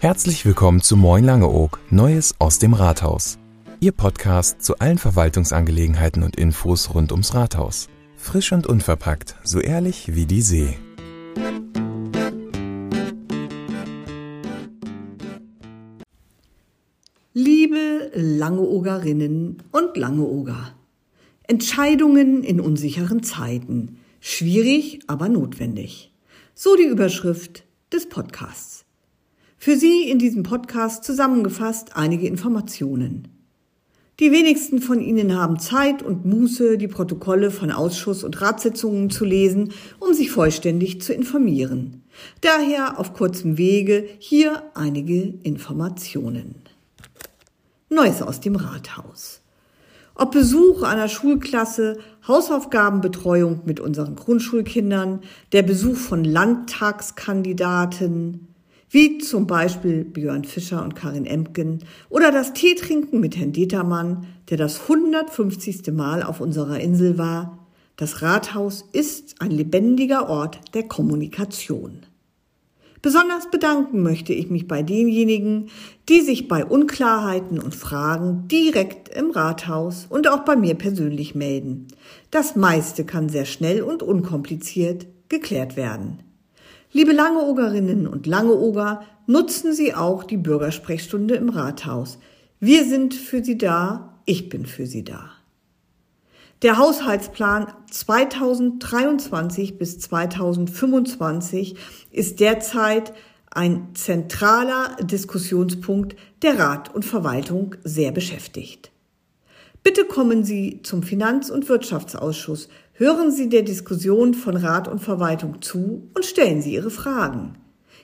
Herzlich willkommen zu Moin Langeoog, Neues aus dem Rathaus. Ihr Podcast zu allen Verwaltungsangelegenheiten und Infos rund ums Rathaus. Frisch und unverpackt, so ehrlich wie die See. Liebe Langeogerinnen und Langeoger. Entscheidungen in unsicheren Zeiten. Schwierig, aber notwendig. So die Überschrift des Podcasts. Für Sie in diesem Podcast zusammengefasst einige Informationen. Die wenigsten von Ihnen haben Zeit und Muße, die Protokolle von Ausschuss- und Ratssitzungen zu lesen, um sich vollständig zu informieren. Daher auf kurzem Wege hier einige Informationen. Neues aus dem Rathaus. Ob Besuch einer Schulklasse, Hausaufgabenbetreuung mit unseren Grundschulkindern, der Besuch von Landtagskandidaten, wie zum Beispiel Björn Fischer und Karin Emken oder das Teetrinken mit Herrn Dietermann, der das 150. Mal auf unserer Insel war. Das Rathaus ist ein lebendiger Ort der Kommunikation. Besonders bedanken möchte ich mich bei denjenigen, die sich bei Unklarheiten und Fragen direkt im Rathaus und auch bei mir persönlich melden. Das meiste kann sehr schnell und unkompliziert geklärt werden. Liebe Langeogerinnen und Langeoger, nutzen Sie auch die Bürgersprechstunde im Rathaus. Wir sind für Sie da, ich bin für Sie da. Der Haushaltsplan 2023 bis 2025 ist derzeit ein zentraler Diskussionspunkt, der Rat und Verwaltung sehr beschäftigt. Bitte kommen Sie zum Finanz- und Wirtschaftsausschuss, hören Sie der Diskussion von Rat und Verwaltung zu und stellen Sie Ihre Fragen.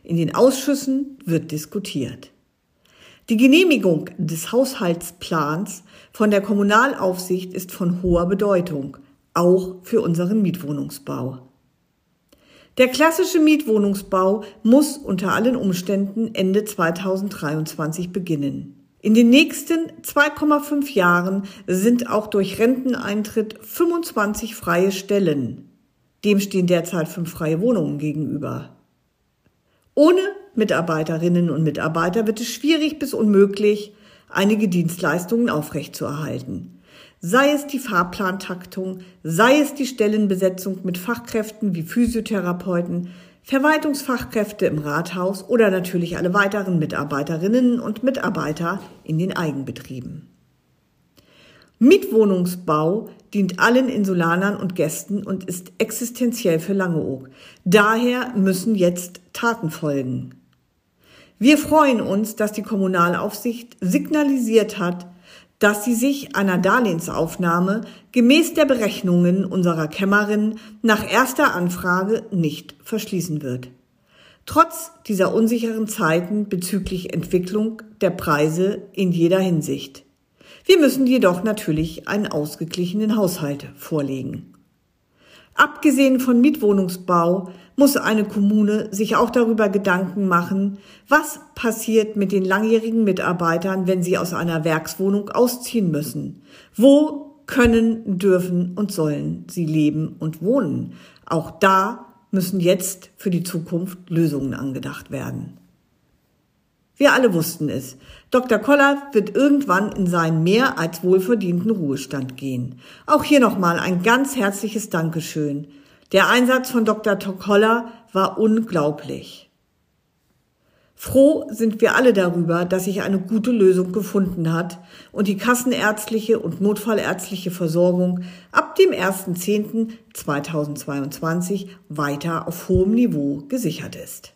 In den Ausschüssen wird diskutiert. Die Genehmigung des Haushaltsplans von der Kommunalaufsicht ist von hoher Bedeutung, auch für unseren Mietwohnungsbau. Der klassische Mietwohnungsbau muss unter allen Umständen Ende 2023 beginnen. In den nächsten 2,5 Jahren sind auch durch Renteneintritt 25 freie Stellen. Dem stehen derzeit fünf freie Wohnungen gegenüber. Ohne Mitarbeiterinnen und Mitarbeiter wird es schwierig bis unmöglich, einige Dienstleistungen aufrechtzuerhalten. Sei es die Fahrplantaktung, sei es die Stellenbesetzung mit Fachkräften wie Physiotherapeuten, Verwaltungsfachkräfte im Rathaus oder natürlich alle weiteren Mitarbeiterinnen und Mitarbeiter in den Eigenbetrieben. Mietwohnungsbau dient allen Insulanern und Gästen und ist existenziell für Langeoog. Daher müssen jetzt Taten folgen. Wir freuen uns, dass die Kommunalaufsicht signalisiert hat, dass sie sich einer Darlehensaufnahme gemäß der Berechnungen unserer Kämmerin nach erster Anfrage nicht verschließen wird. Trotz dieser unsicheren Zeiten bezüglich Entwicklung der Preise in jeder Hinsicht. Wir müssen jedoch natürlich einen ausgeglichenen Haushalt vorlegen. Abgesehen von Mietwohnungsbau muss eine Kommune sich auch darüber Gedanken machen, was passiert mit den langjährigen Mitarbeitern, wenn sie aus einer Werkswohnung ausziehen müssen. Wo können, dürfen und sollen sie leben und wohnen? Auch da müssen jetzt für die Zukunft Lösungen angedacht werden. Wir alle wussten es. Dr. Koller wird irgendwann in seinen mehr als wohlverdienten Ruhestand gehen. Auch hier nochmal ein ganz herzliches Dankeschön. Der Einsatz von Dr. Koller war unglaublich. Froh sind wir alle darüber, dass sich eine gute Lösung gefunden hat und die kassenärztliche und notfallärztliche Versorgung ab dem 1.10.2022 weiter auf hohem Niveau gesichert ist.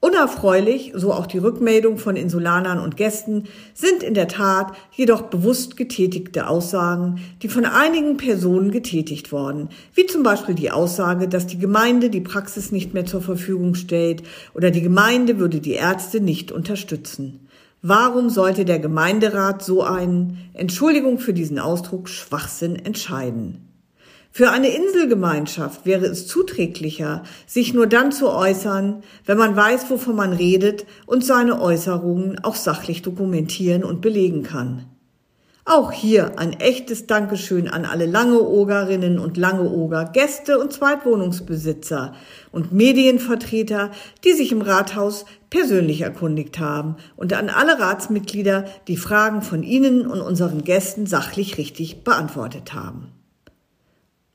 Unerfreulich, so auch die Rückmeldung von Insulanern und Gästen, sind in der Tat jedoch bewusst getätigte Aussagen, die von einigen Personen getätigt worden, wie zum Beispiel die Aussage, dass die Gemeinde die Praxis nicht mehr zur Verfügung stellt oder die Gemeinde würde die Ärzte nicht unterstützen. Warum sollte der Gemeinderat so einen, Entschuldigung für diesen Ausdruck, Schwachsinn entscheiden? Für eine Inselgemeinschaft wäre es zuträglicher, sich nur dann zu äußern, wenn man weiß, wovon man redet und seine Äußerungen auch sachlich dokumentieren und belegen kann. Auch hier ein echtes Dankeschön an alle Langeogerinnen und Langeoger, Gäste und Zweitwohnungsbesitzer und Medienvertreter, die sich im Rathaus persönlich erkundigt haben und an alle Ratsmitglieder, die Fragen von Ihnen und unseren Gästen sachlich richtig beantwortet haben.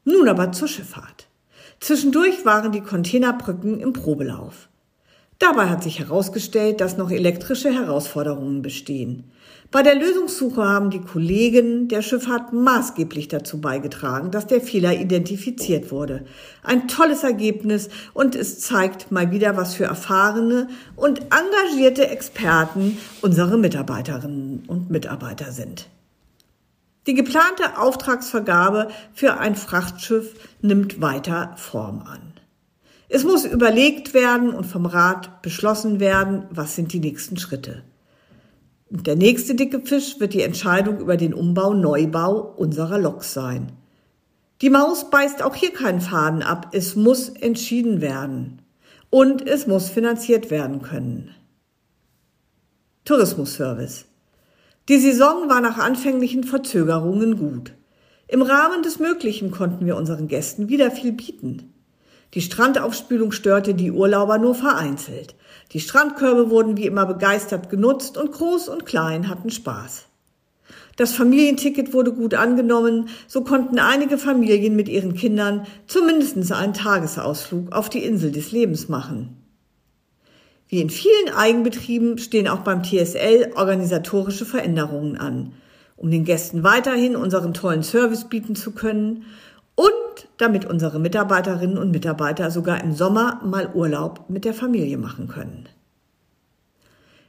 Nun aber zur Schifffahrt. Zwischendurch waren die Containerbrücken im Probelauf. Dabei hat sich herausgestellt, dass noch elektrische Herausforderungen bestehen. Bei der Lösungssuche haben die Kollegen der Schifffahrt maßgeblich dazu beigetragen, dass der Fehler identifiziert wurde. Ein tolles Ergebnis und es zeigt mal wieder, was für erfahrene und engagierte Experten unsere Mitarbeiterinnen und Mitarbeiter sind. Die geplante Auftragsvergabe für ein Frachtschiff nimmt weiter Form an. Es muss überlegt werden und vom Rat beschlossen werden, was sind die nächsten Schritte. Der nächste dicke Fisch wird die Entscheidung über den Umbau, Neubau unserer Loks sein. Die Maus beißt auch hier keinen Faden ab. Es muss entschieden werden. Und es muss finanziert werden können. Tourismusservice. Die Saison war nach anfänglichen Verzögerungen gut. Im Rahmen des Möglichen konnten wir unseren Gästen wieder viel bieten. Die Strandaufspülung störte die Urlauber nur vereinzelt. Die Strandkörbe wurden wie immer begeistert genutzt und Groß und Klein hatten Spaß. Das Familienticket wurde gut angenommen, so konnten einige Familien mit ihren Kindern zumindest einen Tagesausflug auf die Insel des Lebens machen. Wie in vielen Eigenbetrieben stehen auch beim TSL organisatorische Veränderungen an, um den Gästen weiterhin unseren tollen Service bieten zu können und damit unsere Mitarbeiterinnen und Mitarbeiter sogar im Sommer mal Urlaub mit der Familie machen können.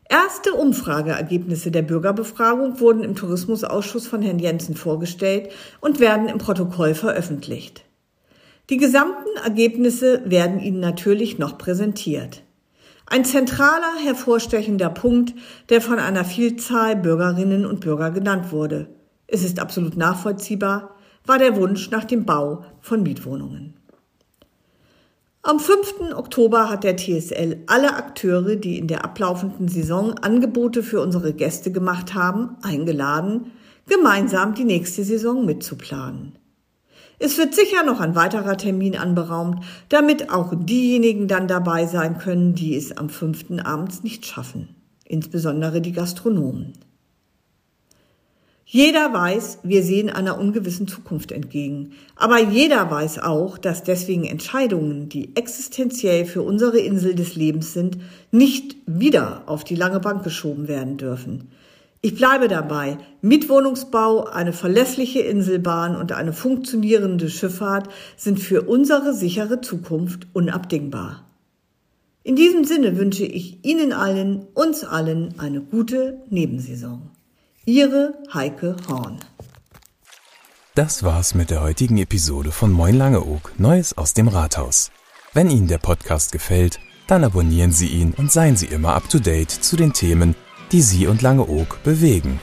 Erste Umfrageergebnisse der Bürgerbefragung wurden im Tourismusausschuss von Herrn Jensen vorgestellt und werden im Protokoll veröffentlicht. Die gesamten Ergebnisse werden Ihnen natürlich noch präsentiert. Ein zentraler, hervorstechender Punkt, der von einer Vielzahl Bürgerinnen und Bürger genannt wurde. Es ist absolut nachvollziehbar, war der Wunsch nach dem Bau von Mietwohnungen. Am 5. Oktober hat der TSL alle Akteure, die in der ablaufenden Saison Angebote für unsere Gäste gemacht haben, eingeladen, gemeinsam die nächste Saison mitzuplanen. Es wird sicher noch ein weiterer Termin anberaumt, damit auch diejenigen dann dabei sein können, die es am 5. abends nicht schaffen, insbesondere die Gastronomen. Jeder weiß, wir sehen einer ungewissen Zukunft entgegen. Aber jeder weiß auch, dass deswegen Entscheidungen, die existenziell für unsere Insel des Lebens sind, nicht wieder auf die lange Bank geschoben werden dürfen. Ich bleibe dabei. Mietwohnungsbau, eine verlässliche Inselbahn und eine funktionierende Schifffahrt sind für unsere sichere Zukunft unabdingbar. In diesem Sinne wünsche ich Ihnen allen, uns allen eine gute Nebensaison. Ihre Heike Horn. Das war's mit der heutigen Episode von Moin Langeoog, Neues aus dem Rathaus. Wenn Ihnen der Podcast gefällt, dann abonnieren Sie ihn und seien Sie immer up to date zu den Themen, die Sie und Langeoog bewegen.